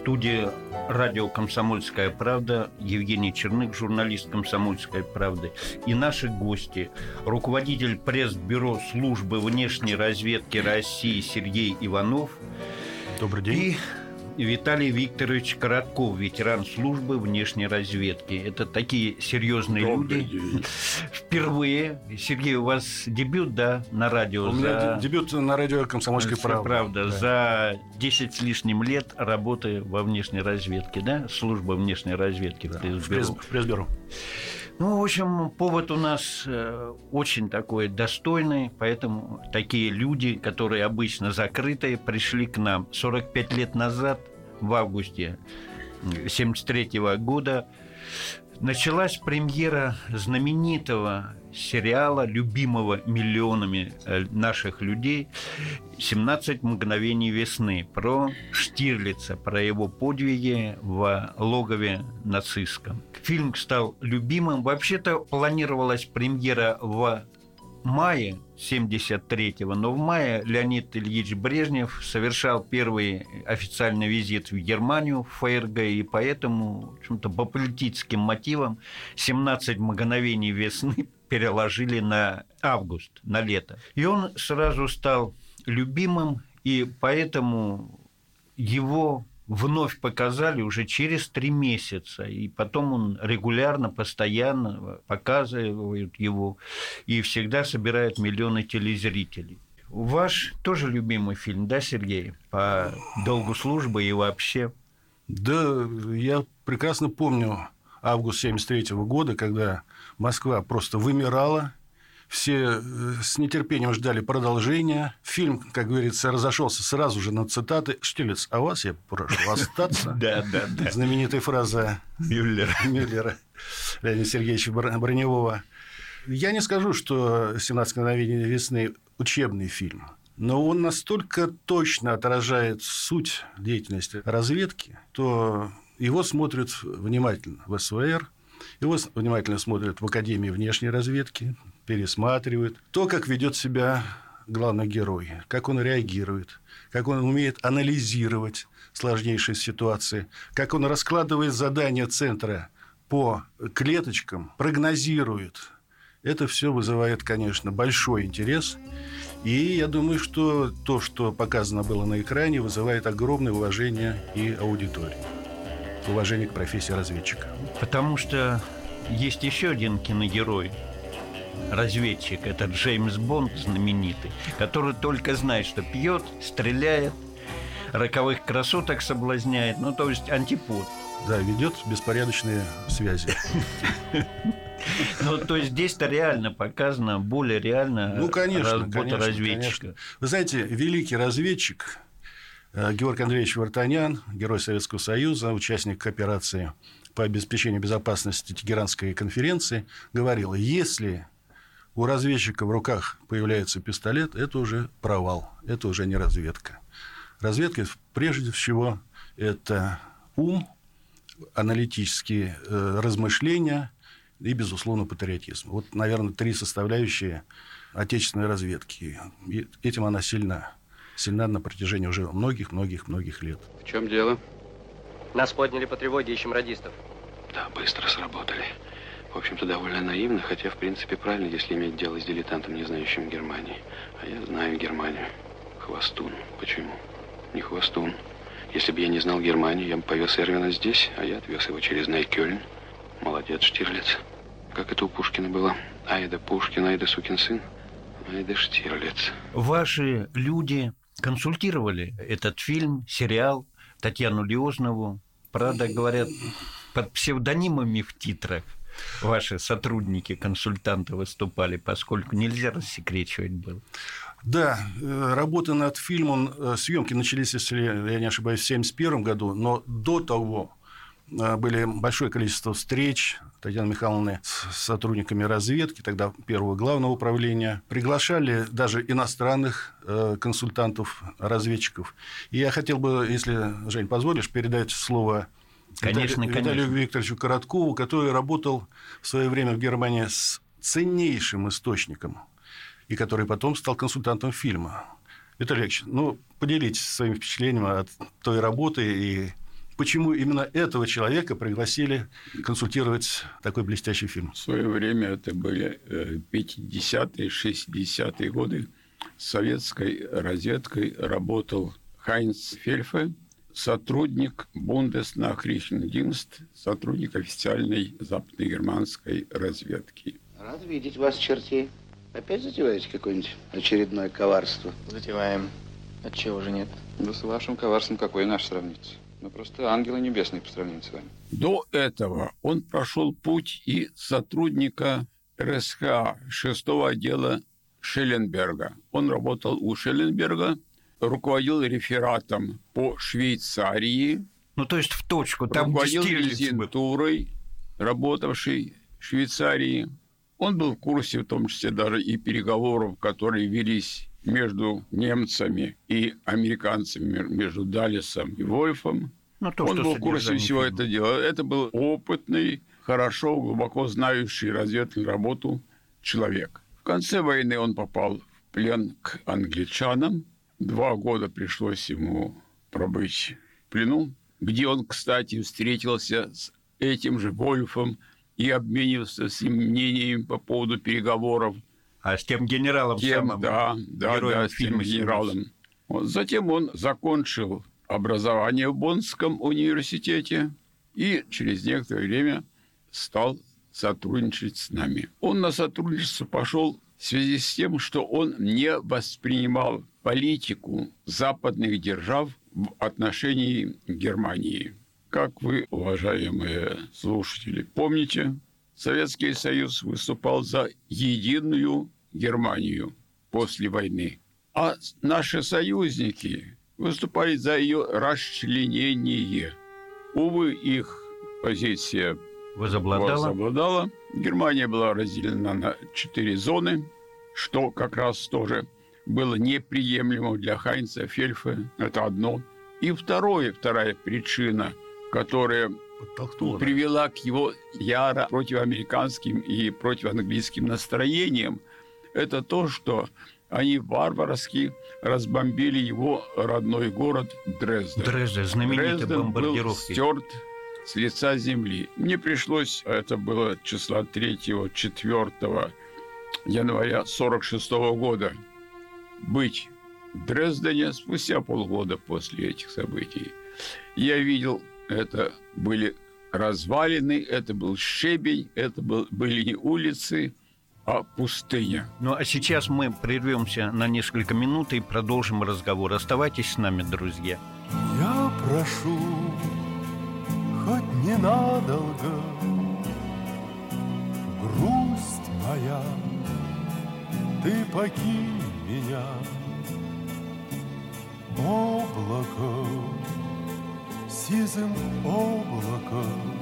Студии радио «Комсомольская правда» Евгений Чернык, журналист «Комсомольской правды». И наши гости. Руководитель пресс-бюро службы внешней разведки России Сергей Иванов. Добрый день. И Виталий Викторович Коротков, ветеран службы внешней разведки. Это такие серьезные Добрый люди. день. Впервые. Сергей, у вас дебют, да, на радио? У меня за- дебют на радио «Комсомольская правда». правда. Да. За 10 с лишним лет работы во внешней разведке, да? Служба внешней разведки в Да, в, пресс-бюро. пресс- в пресс-бюро. Ну, в общем, повод у нас э, очень такой достойный, поэтому такие люди, которые обычно закрытые, пришли к нам 45 лет назад, в августе 73 года, началась премьера знаменитого сериала, любимого миллионами э, наших людей «17 мгновений весны» про Штирлица, про его подвиги в логове нацистском. Фильм стал любимым. Вообще-то планировалась премьера в мае 73-го, но в мае Леонид Ильич Брежнев совершал первый официальный визит в Германию, в ФРГ, и поэтому в общем-то, по политическим мотивам 17 мгновений весны переложили на август, на лето. И он сразу стал любимым, и поэтому его вновь показали уже через три месяца, и потом он регулярно, постоянно показывают его, и всегда собирает миллионы телезрителей. Ваш тоже любимый фильм, да, Сергей? По долгу службы и вообще. Да, я прекрасно помню август 73 года, когда Москва просто вымирала, все э, с нетерпением ждали продолжения. Фильм, как говорится, разошелся сразу же на цитаты. Штилец, а вас я прошу остаться. Да, да, да. Знаменитая фраза Мюллер. Мюллера Леонида Сергеевича Бр- Броневого. Я не скажу, что «17 мгновений весны» – учебный фильм, но он настолько точно отражает суть деятельности разведки, то его смотрят внимательно в СВР, его внимательно смотрят в Академии внешней разведки, пересматривают то, как ведет себя главный герой, как он реагирует, как он умеет анализировать сложнейшие ситуации, как он раскладывает задания центра по клеточкам, прогнозирует. Это все вызывает, конечно, большой интерес. И я думаю, что то, что показано было на экране, вызывает огромное уважение и аудитории. Уважение к профессии разведчика. Потому что есть еще один киногерой, разведчик, это Джеймс Бонд знаменитый, который только знает, что пьет, стреляет, роковых красоток соблазняет, ну, то есть антипод. Да, ведет беспорядочные связи. Ну, то есть здесь-то реально показано, более реально Ну, конечно, работа конечно, разведчика. конечно. Вы знаете, великий разведчик э, Георгий Андреевич Вартанян, герой Советского Союза, участник операции по обеспечению безопасности Тегеранской конференции, говорил, если у разведчика в руках появляется пистолет, это уже провал, это уже не разведка. Разведка, прежде всего, это ум, аналитические э, размышления и, безусловно, патриотизм. Вот, наверное, три составляющие отечественной разведки. И этим она сильна. Сильна на протяжении уже многих-многих-многих лет. В чем дело? Нас подняли по тревоге, ищем радистов. Да, быстро сработали. В общем-то, довольно наивно, хотя, в принципе, правильно, если иметь дело с дилетантом, не знающим Германии. А я знаю Германию. Хвостун. Почему? Не хвостун. Если бы я не знал Германию, я бы повез Эрвина здесь, а я отвез его через Найкёльн. Молодец, Штирлиц. Как это у Пушкина было? Айда Пушкин, айда сукин сын. Айда Штирлиц. Ваши люди консультировали этот фильм, сериал Татьяну Леознову. Правда, говорят, под псевдонимами в титрах ваши сотрудники, консультанты выступали, поскольку нельзя рассекречивать было. Да, э, работы над фильмом, э, съемки начались, если я не ошибаюсь, в 1971 году, но до того э, были большое количество встреч Татьяны Михайловны с сотрудниками разведки, тогда первого главного управления. Приглашали даже иностранных консультантов, разведчиков. И я хотел бы, если, Жень, позволишь, передать слово Конечно, Виталию, конечно. Виталию Викторовичу Короткову, который работал в свое время в Германии с ценнейшим источником и который потом стал консультантом фильма. Виталий Ильич, ну, поделитесь своими впечатлениями от той работы и почему именно этого человека пригласили консультировать такой блестящий фильм. В свое время это были 50-е, 60-е годы. С советской разведкой работал Хайнц Фельфе, сотрудник Бундеснахрихендинст, сотрудник официальной западногерманской разведки. Рад видеть вас, чертей. Опять затеваете какое-нибудь очередное коварство? Затеваем. Отчего же нет? Да с вашим коварством какой наш сравнится? Мы просто ангелы небесные по сравнению с вами. До этого он прошел путь и сотрудника РСХ 6 отдела Шелленберга. Он работал у Шелленберга, руководил рефератом по Швейцарии, Ну, то есть в точку, там, руководил резидентурой, работавшей в Швейцарии. Он был в курсе, в том числе даже и переговоров, которые велись между немцами и американцами, между Даллесом и Вольфом. Ну, то, Он был в курсе всего этого дела. Это был опытный, хорошо, глубоко знающий разведывательную работу человек. В конце войны он попал в плен к англичанам. Два года пришлось ему пробыть в плену, где он, кстати, встретился с этим же Вольфом и обменивался с ним мнениями по поводу переговоров А с тем генералом тем, самым, да, да, да, с тем генералом. Вот. Затем он закончил образование в Боннском университете и через некоторое время стал сотрудничать с нами. Он на сотрудничество пошел в связи с тем, что он не воспринимал политику западных держав в отношении Германии. Как вы, уважаемые слушатели, помните, Советский Союз выступал за единую Германию после войны. А наши союзники выступали за ее расчленение. Увы, их позиция возобладала. возобладала. Германия была разделена на четыре зоны, что как раз тоже было неприемлемо для Хайнца Фельфа. Это одно. И второе, вторая причина, которая привела к его яро противоамериканским и противоанглийским настроениям, это то, что они варварски разбомбили его родной город Дрезден. Дрезден, знаменитый Дрезден был бомбардировкой. стерт с лица земли. Мне пришлось, это было числа 3-4 января 46 года, быть в Дрездене спустя полгода после этих событий. Я видел, это были развалины, это был щебень, это был, были не улицы, а пустыня. Ну, а сейчас мы прервемся на несколько минут и продолжим разговор. Оставайтесь с нами, друзья. Я прошу, хоть ненадолго, грусть моя, ты покинь меня, облако, сизым облаком,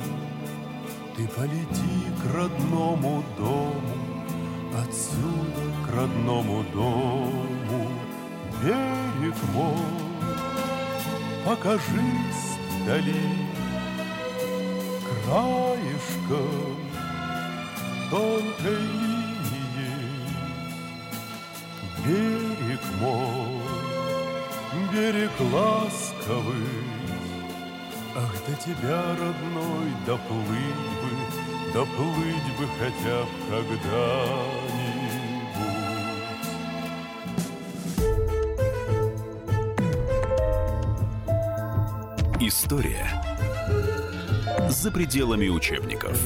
ты полети к родному дому, отсюда к родному дому, берег мой. Покажись вдали краешком тонкой линии берег мой берег ласковый. Ах до тебя родной доплыть бы доплыть бы хотя б когда-нибудь. История за пределами учебников.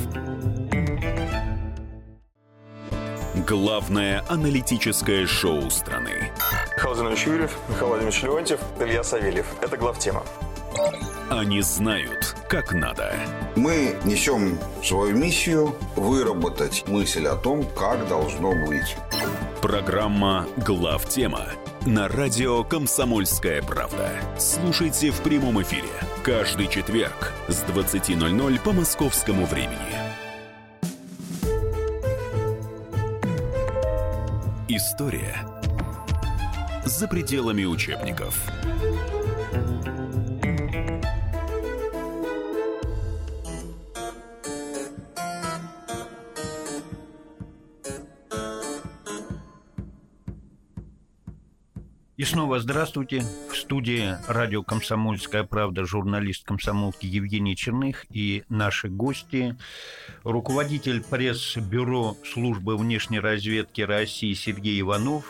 Главное аналитическое шоу страны. Михаил Зинович Юрьев, Михаил Владимирович Леонтьев, Илья Савельев. Это главтема. Они знают, как надо. Мы несем свою миссию выработать мысль о том, как должно быть. Программа «Главтема» на радио «Комсомольская правда». Слушайте в прямом эфире каждый четверг с 20.00 по московскому времени. История за пределами учебников. И снова здравствуйте. В студии радио «Комсомольская правда» журналист комсомолки Евгений Черных и наши гости. Руководитель пресс-бюро службы внешней разведки России Сергей Иванов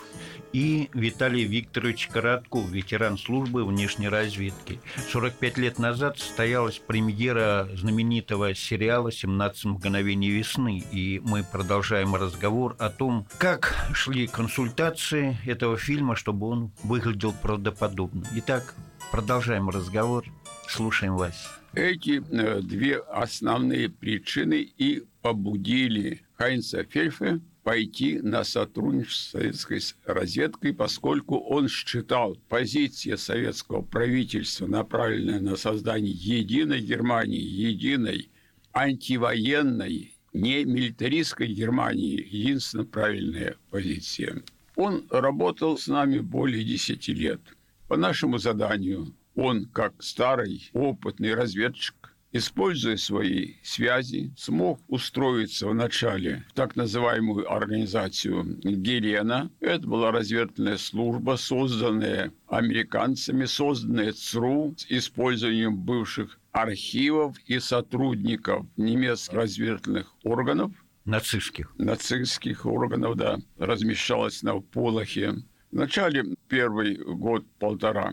и Виталий Викторович Коротков, ветеран службы внешней разведки. 45 лет назад состоялась премьера знаменитого сериала «17 мгновений весны», и мы продолжаем разговор о том, как шли консультации этого фильма, чтобы он выглядел правдоподобно. Итак, продолжаем разговор. Слушаем вас. Эти э, две основные причины и побудили Хайнца Фельфе пойти на сотрудничество с советской разведкой, поскольку он считал позиция советского правительства, направленная на создание единой Германии, единой антивоенной, не милитаристской Германии, единственно правильная позиция. Он работал с нами более 10 лет. По нашему заданию он, как старый опытный разведчик, используя свои связи, смог устроиться вначале в так называемую организацию Гелена. Это была разведывательная служба, созданная американцами, созданная ЦРУ с использованием бывших архивов и сотрудников немецких разведывательных органов. Нацистских. Нацистских органов, да. Размещалась на Полохе. В начале первый год-полтора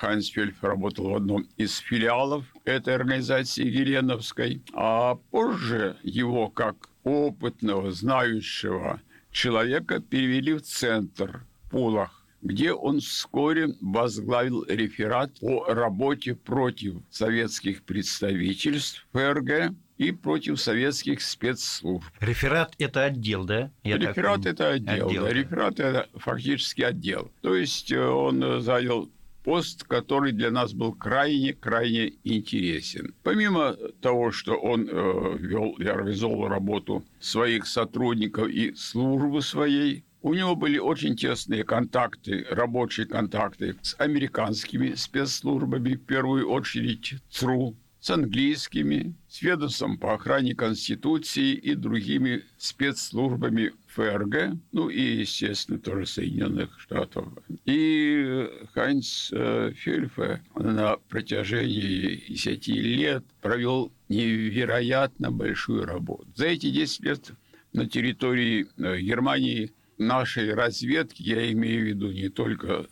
Хайнс Фельф работал в одном из филиалов этой организации Геленовской, а позже его, как опытного, знающего человека, перевели в центр Пулах, где он вскоре возглавил реферат по работе против советских представительств ФРГ и против советских спецслужб. Реферат – это отдел, да? Я Реферат – это отдел, отдел да. Реферат – это фактически отдел. То есть э, он занял пост, который для нас был крайне-крайне интересен. Помимо того, что он э, вел и организовал работу своих сотрудников и службы своей, у него были очень тесные контакты, рабочие контакты с американскими спецслужбами, в первую очередь ЦРУ, с английскими, с ведомством по охране Конституции и другими спецслужбами ФРГ, ну и, естественно, тоже Соединенных Штатов. И Хайнц э, Фюльфе на протяжении 10 лет провел невероятно большую работу. За эти 10 лет на территории э, Германии нашей разведки, я имею в виду не только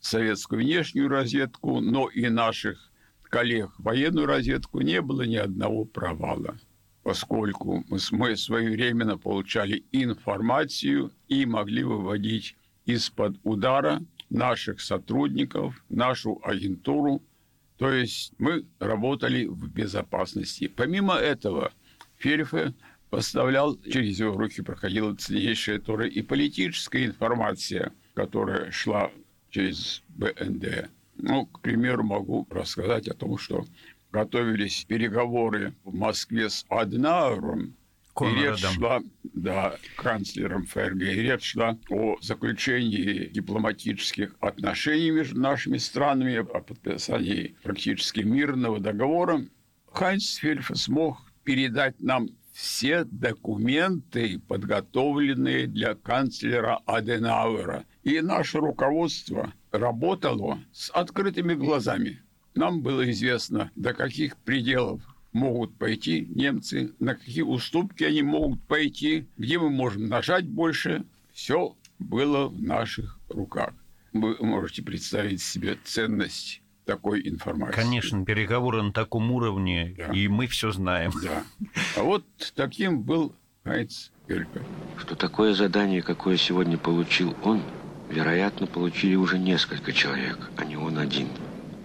советскую внешнюю разведку, но и наших коллег военную разведку не было ни одного провала, поскольку мы своевременно получали информацию и могли выводить из-под удара наших сотрудников, нашу агентуру. То есть мы работали в безопасности. Помимо этого, Ферифе поставлял, через его руки проходила ценнейшая тоже и политическая информация, которая шла через БНД. Ну, к примеру, могу рассказать о том, что готовились переговоры в Москве с Аднауром, и речь шла, да, канцлером ФРГ, и речь шла о заключении дипломатических отношений между нашими странами, о подписании практически мирного договора. Хайнц Фельфа смог передать нам все документы, подготовленные для канцлера Аденауэра. И наше руководство работало с открытыми глазами. Нам было известно, до каких пределов могут пойти немцы, на какие уступки они могут пойти, где мы можем нажать больше. Все было в наших руках. Вы можете представить себе ценность такой информации. Конечно, переговоры на таком уровне, да. и мы все знаем. Да. А вот таким был Хайц Гельпер. Что такое задание, какое сегодня получил он, вероятно, получили уже несколько человек, а не он один.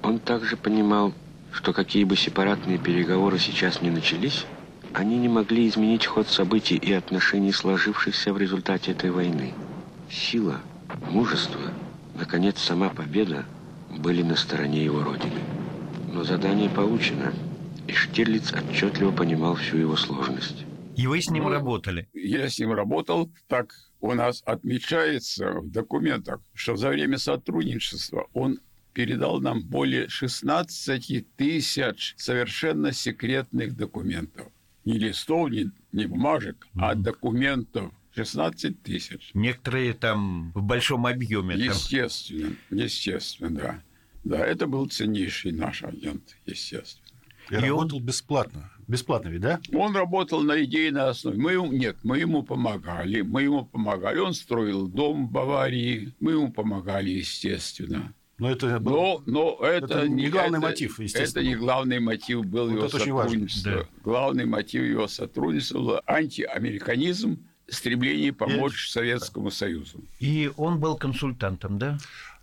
Он также понимал, что какие бы сепаратные переговоры сейчас не начались, они не могли изменить ход событий и отношений, сложившихся в результате этой войны. Сила, мужество, наконец, сама победа были на стороне его родины. Но задание получено, и Штирлиц отчетливо понимал всю его сложность. И вы с ним ну, работали? Я с ним работал. Так у нас отмечается в документах, что за время сотрудничества он передал нам более 16 тысяч совершенно секретных документов. Не листов, не, не бумажек, mm-hmm. а документов 16 тысяч. Некоторые там в большом объеме. Естественно, там... естественно, да. Да, это был ценнейший наш агент, естественно. И, и работал он... бесплатно. Бесплатно ведь, да? Он работал на идейной основе. Мы ему, нет, мы ему помогали. Мы ему помогали. Он строил дом в Баварии. Мы ему помогали, естественно. Но это, был... но, но это, это не главный это, мотив, естественно. Это не главный мотив был вот его сотрудничества. Да. Главный мотив его сотрудничества был антиамериканизм, стремление помочь и... Советскому Союзу. И он был консультантом, да?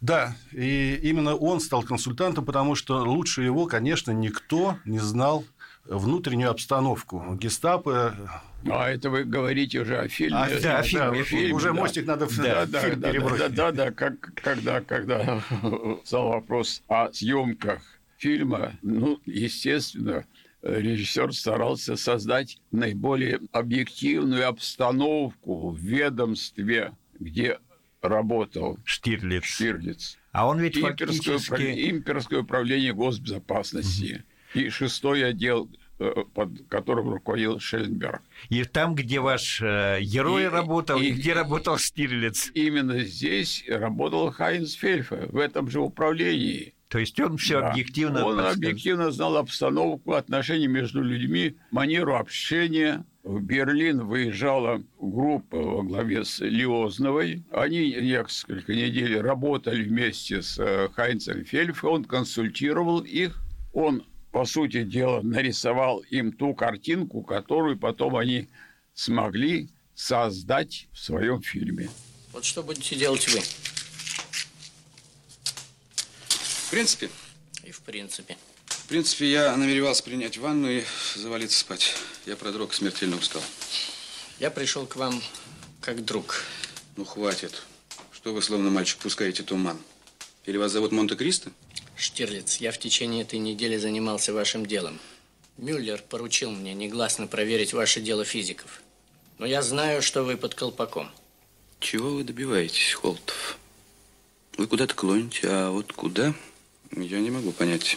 Да, и именно он стал консультантом, потому что лучше его, конечно, никто не знал внутреннюю обстановку гестапо. А это вы говорите уже о фильме. А, да, о фильме. Да, фильме уже да. мостик надо да, да, фильм да, перебросить. Да, да, да, как, когда, когда стал вопрос о съемках фильма, ну, естественно, режиссер старался создать наиболее объективную обстановку в ведомстве, где работал Штирлиц. Штирлиц. А он ведь имперское, фактически... имперское управление госбезопасности. Угу и шестой отдел э, под которым руководил Шелленберг. И там, где ваш э, герой и, работал, и, и где работал Штирлиц. Именно здесь работал Хайнс Фельфе, в этом же управлении. То есть он все да. объективно... Он подсказ... объективно знал обстановку, отношения между людьми, манеру общения. В Берлин выезжала группа во главе с Лиозновой. Они несколько недель работали вместе с э, Хайнцем Фельфе. Он консультировал их. Он по сути дела, нарисовал им ту картинку, которую потом они смогли создать в своем фильме. Вот что будете делать вы? В принципе? И в принципе. В принципе, я намеревался принять ванну и завалиться спать. Я продрог, смертельно устал. Я пришел к вам как друг. Ну, хватит. Что вы, словно мальчик, пускаете туман? Или вас зовут Монте-Кристо? Штирлиц, я в течение этой недели занимался вашим делом. Мюллер поручил мне негласно проверить ваше дело физиков. Но я знаю, что вы под колпаком. Чего вы добиваетесь, Холтов? Вы куда-то клоните, а вот куда, я не могу понять.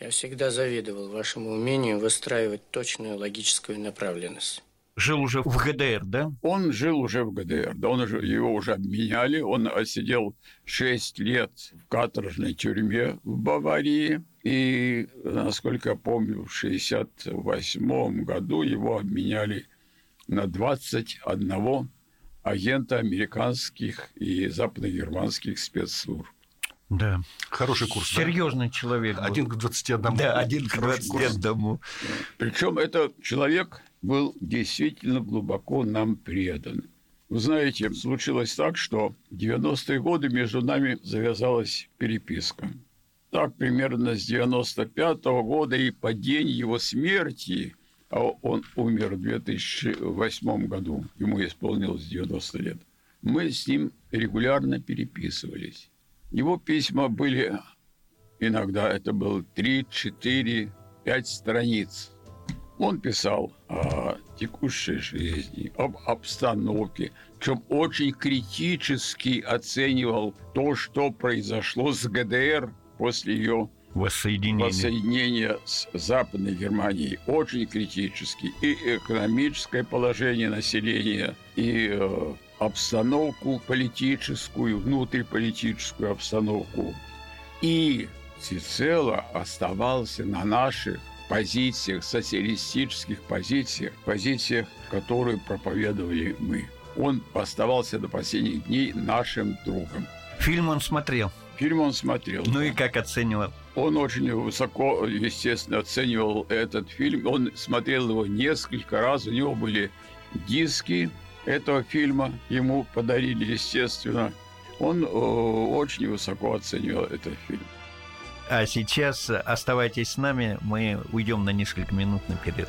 Я всегда завидовал вашему умению выстраивать точную логическую направленность жил уже в ГДР, да? Он жил уже в ГДР, да, он уже, его уже обменяли, он сидел 6 лет в каторжной тюрьме в Баварии, и, насколько я помню, в 1968 году его обменяли на 21 агента американских и западногерманских спецслужб. Да. Хороший курс. Серьезный да? человек. Был. Один к 21. Да, один к 21. Причем это человек был действительно глубоко нам предан. Вы знаете, случилось так, что в 90-е годы между нами завязалась переписка. Так примерно с 95 -го года и по день его смерти, а он умер в 2008 году, ему исполнилось 90 лет, мы с ним регулярно переписывались. Его письма были иногда, это было 3, 4, 5 страниц – он писал о текущей жизни, об обстановке, причем очень критически оценивал то, что произошло с ГДР после ее воссоединения, воссоединения с Западной Германией. Очень критически. И экономическое положение населения, и э, обстановку политическую, внутриполитическую обстановку. И всецело оставался на наших позициях, социалистических позициях, позициях, которые проповедовали мы. Он оставался до последних дней нашим другом. Фильм он смотрел? Фильм он смотрел. Ну да. и как оценивал? Он очень высоко, естественно, оценивал этот фильм. Он смотрел его несколько раз. У него были диски этого фильма. Ему подарили, естественно. Он очень высоко оценивал этот фильм. А сейчас оставайтесь с нами, мы уйдем на несколько минут на перерыв.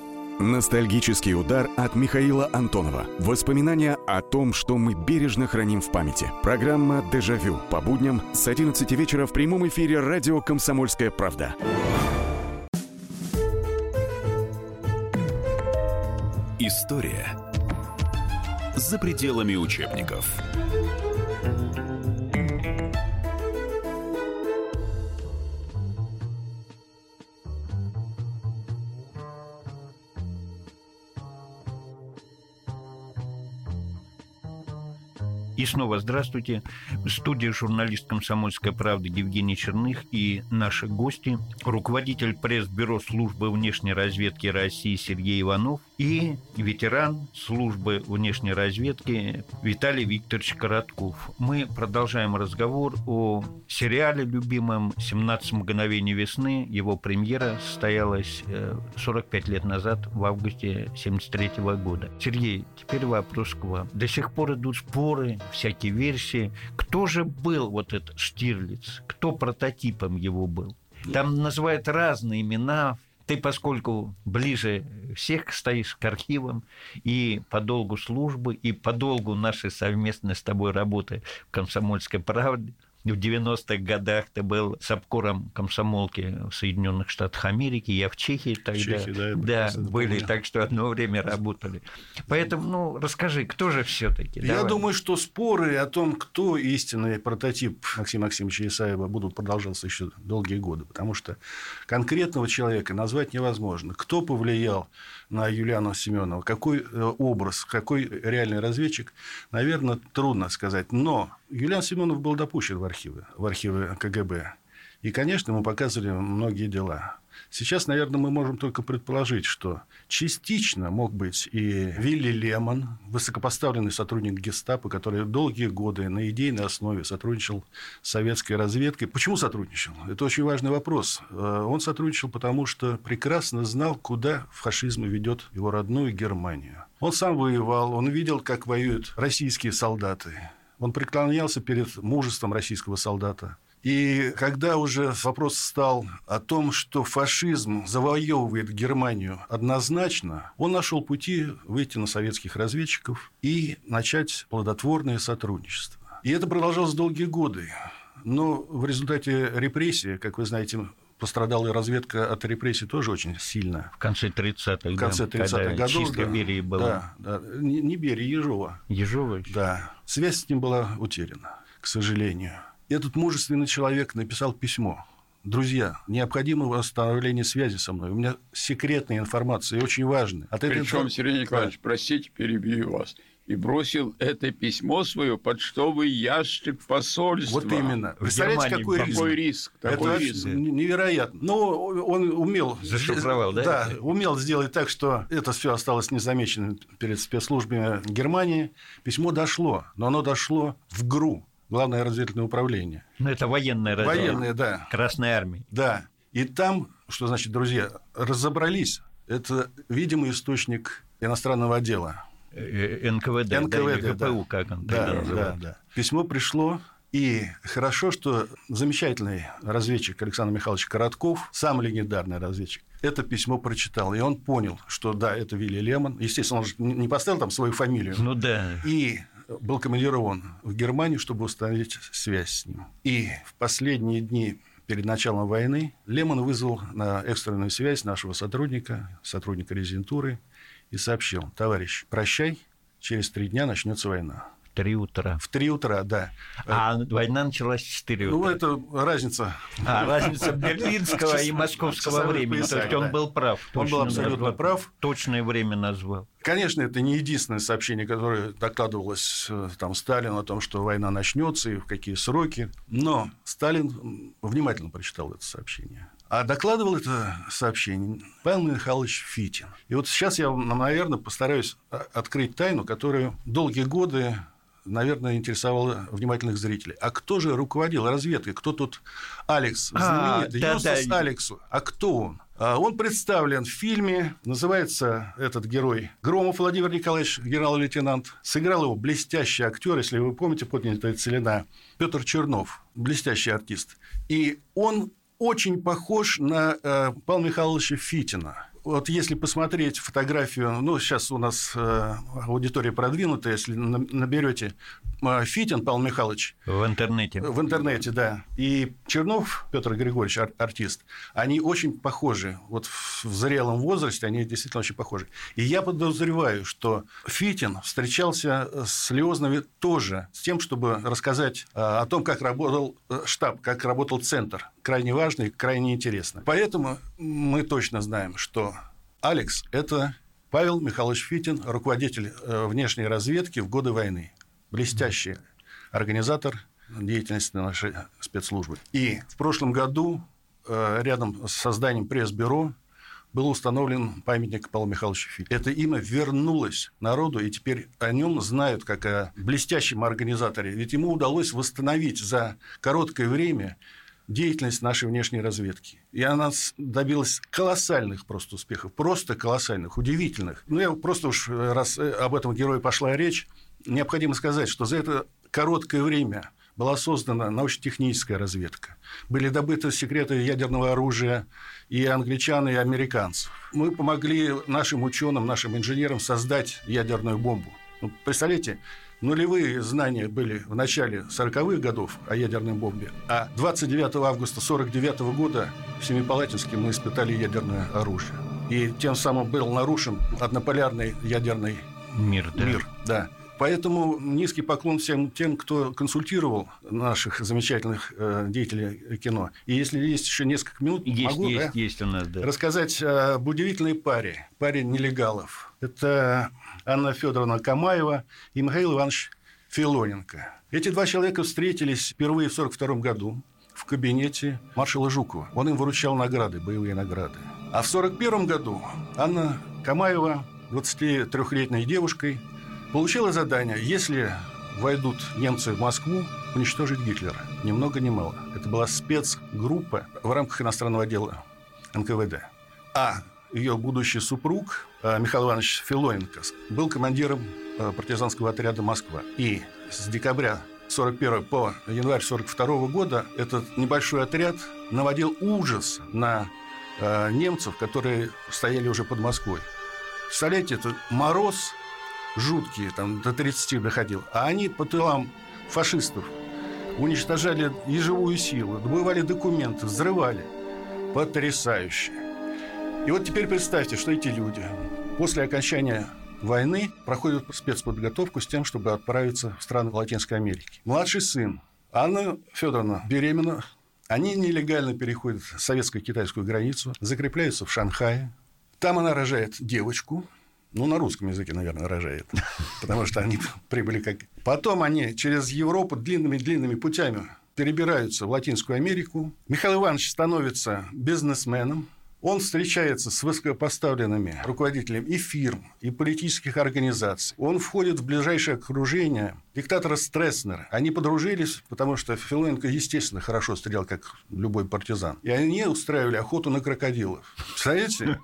Ностальгический удар от Михаила Антонова. Воспоминания о том, что мы бережно храним в памяти. Программа «Дежавю» по будням с 11 вечера в прямом эфире радио «Комсомольская правда». История за пределами учебников. И снова здравствуйте. В студии журналист «Комсомольской правды» Евгений Черных и наши гости. Руководитель пресс-бюро службы внешней разведки России Сергей Иванов и ветеран службы внешней разведки Виталий Викторович Коротков. Мы продолжаем разговор о сериале любимом «17 мгновений весны». Его премьера состоялась 45 лет назад, в августе 73 года. Сергей, теперь вопрос к вам. До сих пор идут споры, всякие версии. Кто же был вот этот Штирлиц? Кто прототипом его был? Там называют разные имена, ты, поскольку ближе всех стоишь к архивам и по долгу службы, и по долгу нашей совместной с тобой работы в «Комсомольской правде», в 90-х годах ты был с обкором комсомолки в Соединенных Штатах Америки, я в Чехии тогда. Чехии, да, да были, помню. так что одно время работали. Поэтому, ну, расскажи, кто же все таки Я Давай. думаю, что споры о том, кто истинный прототип Максима Максимовича Исаева, будут продолжаться еще долгие годы, потому что конкретного человека назвать невозможно. Кто повлиял на Юлиану Семенову, какой э, образ, какой реальный разведчик, наверное, трудно сказать. Но Юлиан Семенов был допущен в архивы, в архивы КГБ. И, конечно, ему показывали многие дела. Сейчас, наверное, мы можем только предположить, что частично мог быть и Вилли Лемон, высокопоставленный сотрудник гестапо, который долгие годы на идейной основе сотрудничал с советской разведкой. Почему сотрудничал? Это очень важный вопрос. Э, он сотрудничал, потому что прекрасно знал, куда фашизм ведет его родную Германию. Он сам воевал, он видел, как воюют российские солдаты. Он преклонялся перед мужеством российского солдата. И когда уже вопрос стал о том, что фашизм завоевывает Германию однозначно, он нашел пути выйти на советских разведчиков и начать плодотворное сотрудничество. И это продолжалось долгие годы. Но в результате репрессий, как вы знаете, пострадала и разведка от репрессий тоже очень сильно. В конце 30-х, В конце 30-х годов. Чистка да, Берии была. Да, да. Не, не Берия, Ежова. Ежова? Да. Связь с ним была утеряна, к сожалению. Этот мужественный человек написал письмо. Друзья, необходимо восстановление связи со мной. У меня секретная информация и очень важная. От Причем, этой... Сергей Николаевич, да. простите, перебью вас. И бросил это письмо свое почтовый ящик посольства. Вот именно. Представляете, какой риск? Какой риск? Это риск. невероятно. Но он умел... Зашифровал, да? Да, умел сделать так, что это все осталось незамеченным перед спецслужбами Германии. Письмо дошло, но оно дошло в ГРУ, Главное разведывательное управление. Ну, это военное разведывательное. Военное, да. Красной армии. Да. И там, что значит, друзья, разобрались. Это видимый источник иностранного отдела. Э, НКВД, НКВД, да, да. ГПУ, как он да, тогда да, да. Письмо пришло, и хорошо, что замечательный разведчик Александр Михайлович Коротков, самый легендарный разведчик, это письмо прочитал, и он понял, что да, это Вилли Лемон. Естественно, он же не поставил там свою фамилию. Ну да. И был командирован в Германию, чтобы установить связь с ним. И в последние дни перед началом войны Лемон вызвал на экстренную связь нашего сотрудника, сотрудника резидентуры, и сообщил, товарищ, прощай, через три дня начнется война. В три утра. В три утра, да. А война началась в четыре утра. Ну, это разница. А, разница берлинского и московского времени. То есть он был прав. Он был абсолютно прав. Точное время назвал. Конечно, это не единственное сообщение, которое докладывалось э, там, Сталину о том, что война начнется и в какие сроки. Но Сталин внимательно прочитал это сообщение. А докладывал это сообщение Павел Михайлович Фитин. И вот сейчас я, наверное, постараюсь открыть тайну, которую долгие годы наверное, интересовало внимательных зрителей. А кто же руководил разведкой? Кто тут Алекс? А, да, да. Алексу. А кто он? А он представлен в фильме, называется этот герой Громов Владимир Николаевич, генерал-лейтенант. Сыграл его блестящий актер, если вы помните, поднятая целина, Петр Чернов, блестящий артист. И он очень похож на э, Павла Михайловича Фитина вот если посмотреть фотографию, ну, сейчас у нас э, аудитория продвинутая, если наберете э, Фитин Павел Михайлович. В интернете. В интернете, да. И Чернов Петр Григорьевич, ар- артист, они очень похожи. Вот в, в зрелом возрасте они действительно очень похожи. И я подозреваю, что Фитин встречался с Леозновой тоже с тем, чтобы рассказать э, о том, как работал э, штаб, как работал центр. Крайне важно и крайне интересно. Поэтому мы точно знаем, что Алекс – это Павел Михайлович Фитин, руководитель э, внешней разведки в годы войны. Блестящий организатор деятельности нашей спецслужбы. И в прошлом году э, рядом с созданием пресс-бюро был установлен памятник Павлу Михайловичу Фитину. Это имя вернулось народу, и теперь о нем знают как о блестящем организаторе. Ведь ему удалось восстановить за короткое время деятельность нашей внешней разведки. И она добилась колоссальных просто успехов, просто колоссальных, удивительных. Ну, я просто уж, э, раз э, об этом герое пошла речь, необходимо сказать, что за это короткое время была создана научно-техническая разведка. Были добыты секреты ядерного оружия и англичан, и американцев. Мы помогли нашим ученым, нашим инженерам создать ядерную бомбу. Ну, представляете, нулевые знания были в начале 40-х годов о ядерной бомбе, а 29 августа 49 года в Семипалатинске мы испытали ядерное оружие. И тем самым был нарушен однополярный ядерный мир. Да. мир да. Поэтому низкий поклон всем тем, кто консультировал наших замечательных э, деятелей кино. И если есть еще несколько минут, есть, могу есть, да, есть у нас, да. рассказать об удивительной паре, паре нелегалов. Это Анна Федоровна Камаева и Михаил Иванович Филоненко. Эти два человека встретились впервые в 1942 году в кабинете маршала Жукова. Он им выручал награды, боевые награды. А в 1941 году Анна Камаева, 23-летней девушкой, получила задание, если войдут немцы в Москву, уничтожить Гитлера. Ни много ни мало. Это была спецгруппа в рамках иностранного дела НКВД. А ее будущий супруг э, Михаил Иванович Филоненко был командиром э, партизанского отряда «Москва». И с декабря 41 по январь 42 года этот небольшой отряд наводил ужас на э, немцев, которые стояли уже под Москвой. Представляете, это мороз жуткий, там до 30 доходил, а они по тылам фашистов уничтожали ежевую силу, добывали документы, взрывали. Потрясающе. И вот теперь представьте, что эти люди после окончания войны проходят спецподготовку с тем, чтобы отправиться в страны Латинской Америки. Младший сын Анна Федоровна беременна. Они нелегально переходят советско-китайскую границу, закрепляются в Шанхае. Там она рожает девочку, Ну, на русском языке, наверное, рожает. Потому что они прибыли как... Потом они через Европу длинными-длинными путями перебираются в Латинскую Америку. Михаил Иванович становится бизнесменом. Он встречается с высокопоставленными руководителями и фирм, и политических организаций. Он входит в ближайшее окружение диктатора Стресснера. Они подружились, потому что Филоненко, естественно, хорошо стрелял, как любой партизан. И они устраивали охоту на крокодилов. Представляете?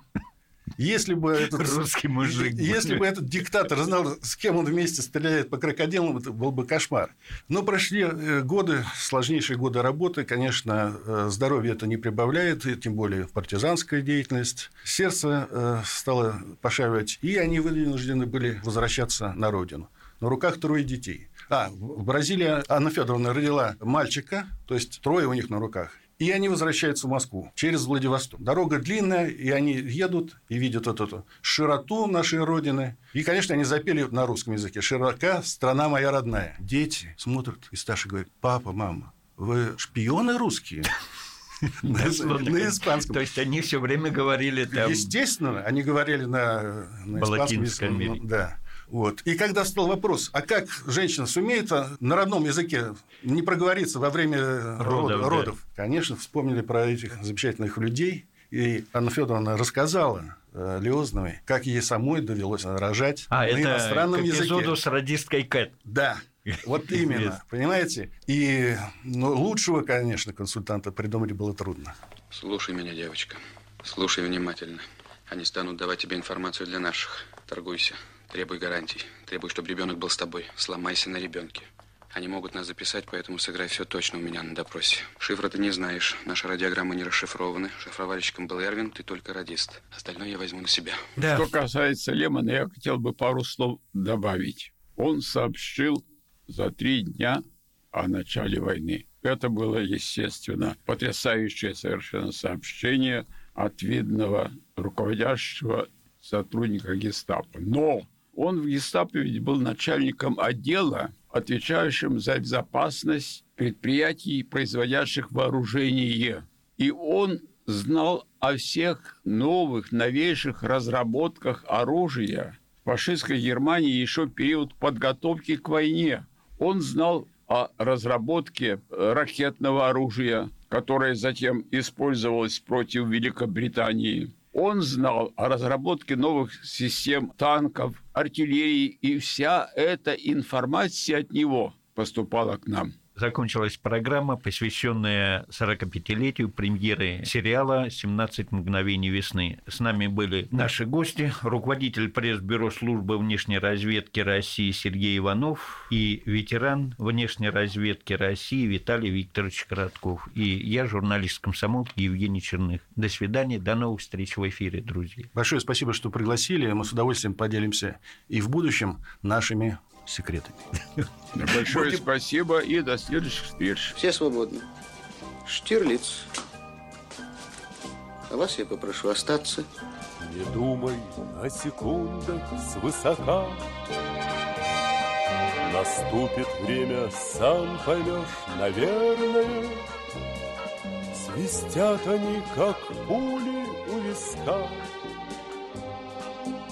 Если бы этот русский мужик, если бы этот диктатор знал, с кем он вместе стреляет по крокодилам, это был бы кошмар. Но прошли э, годы, сложнейшие годы работы, конечно, э, здоровье это не прибавляет, и тем более партизанская деятельность. Сердце э, стало пошаливать, и они вынуждены были возвращаться на родину. На руках трое детей. А, в Бразилии Анна Федоровна родила мальчика, то есть трое у них на руках. И они возвращаются в Москву через Владивосток. Дорога длинная, и они едут и видят вот эту широту нашей Родины. И, конечно, они запели на русском языке «Широка страна моя родная». Дети смотрят, и старший говорит, папа, мама, вы шпионы русские? На, на испанском. То есть они все время говорили там. Естественно, они говорили на, на испанском. Да. Вот. И когда стал вопрос, а как женщина сумеет а, на родном языке не проговориться во время родов, да. родов? Конечно, вспомнили про этих замечательных людей. И Анна Федоровна рассказала э, Леозновой, как ей самой довелось рожать а, на это иностранном языке. с радисткой Кэт. Да, вот именно, понимаете? И ну, лучшего, конечно, консультанта придумать было трудно. Слушай меня, девочка. Слушай внимательно. Они станут давать тебе информацию для наших. Торгуйся. Требуй гарантий. Требуй, чтобы ребенок был с тобой. Сломайся на ребенке. Они могут нас записать, поэтому сыграй все точно у меня на допросе. Шифра ты не знаешь. Наши радиограммы не расшифрованы. Шифровальщиком был Эрвин, ты только радист. Остальное я возьму на себя. Да. Что касается Лемона, я хотел бы пару слов добавить. Он сообщил за три дня о начале войны. Это было, естественно, потрясающее совершенно сообщение от видного руководящего сотрудника гестапо. Но он в гестапо ведь был начальником отдела, отвечающим за безопасность предприятий, производящих вооружение. И он знал о всех новых, новейших разработках оружия фашистской Германии еще в период подготовки к войне. Он знал о разработке ракетного оружия, которое затем использовалось против Великобритании. Он знал о разработке новых систем танков, артиллерии, и вся эта информация от него поступала к нам закончилась программа, посвященная 45-летию премьеры сериала «17 мгновений весны». С нами были наши гости, руководитель пресс-бюро службы внешней разведки России Сергей Иванов и ветеран внешней разведки России Виталий Викторович Коротков. И я, журналист комсомолки Евгений Черных. До свидания, до новых встреч в эфире, друзья. Большое спасибо, что пригласили. Мы с удовольствием поделимся и в будущем нашими секретами. Большое спасибо и до следующих встреч. Все свободны. Штирлиц. А вас я попрошу остаться. Не думай о секундах свысока. Наступит время, сам поймешь, наверное. Свистят они, как пули у виска.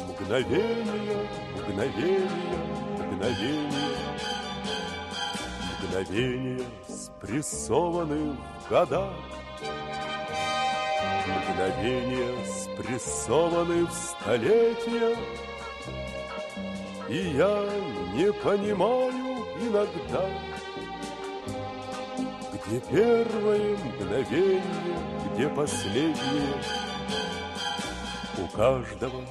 Мгновение, мгновение, мгновения, мгновения спрессованы в года, мгновения спрессованы в столетия, и я не понимаю иногда, где первое мгновение, где последнее. У каждого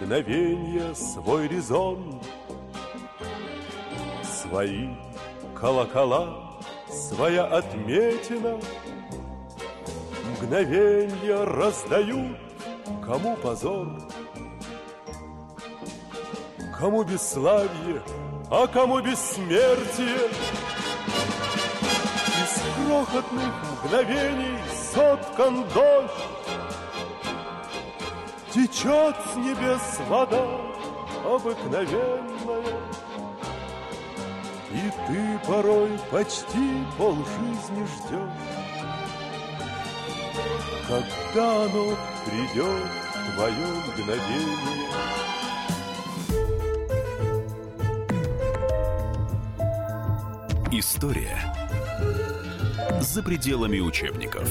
мгновения свой резон — Свои колокола, своя отметина. Мгновенья раздают, кому позор Кому бесславие, а кому бессмертие. Из крохотных мгновений соткан дождь Течет с небес вода обыкновенная и ты порой почти полжизни ждешь, Когда оно придет, твое мгновение. История за пределами учебников.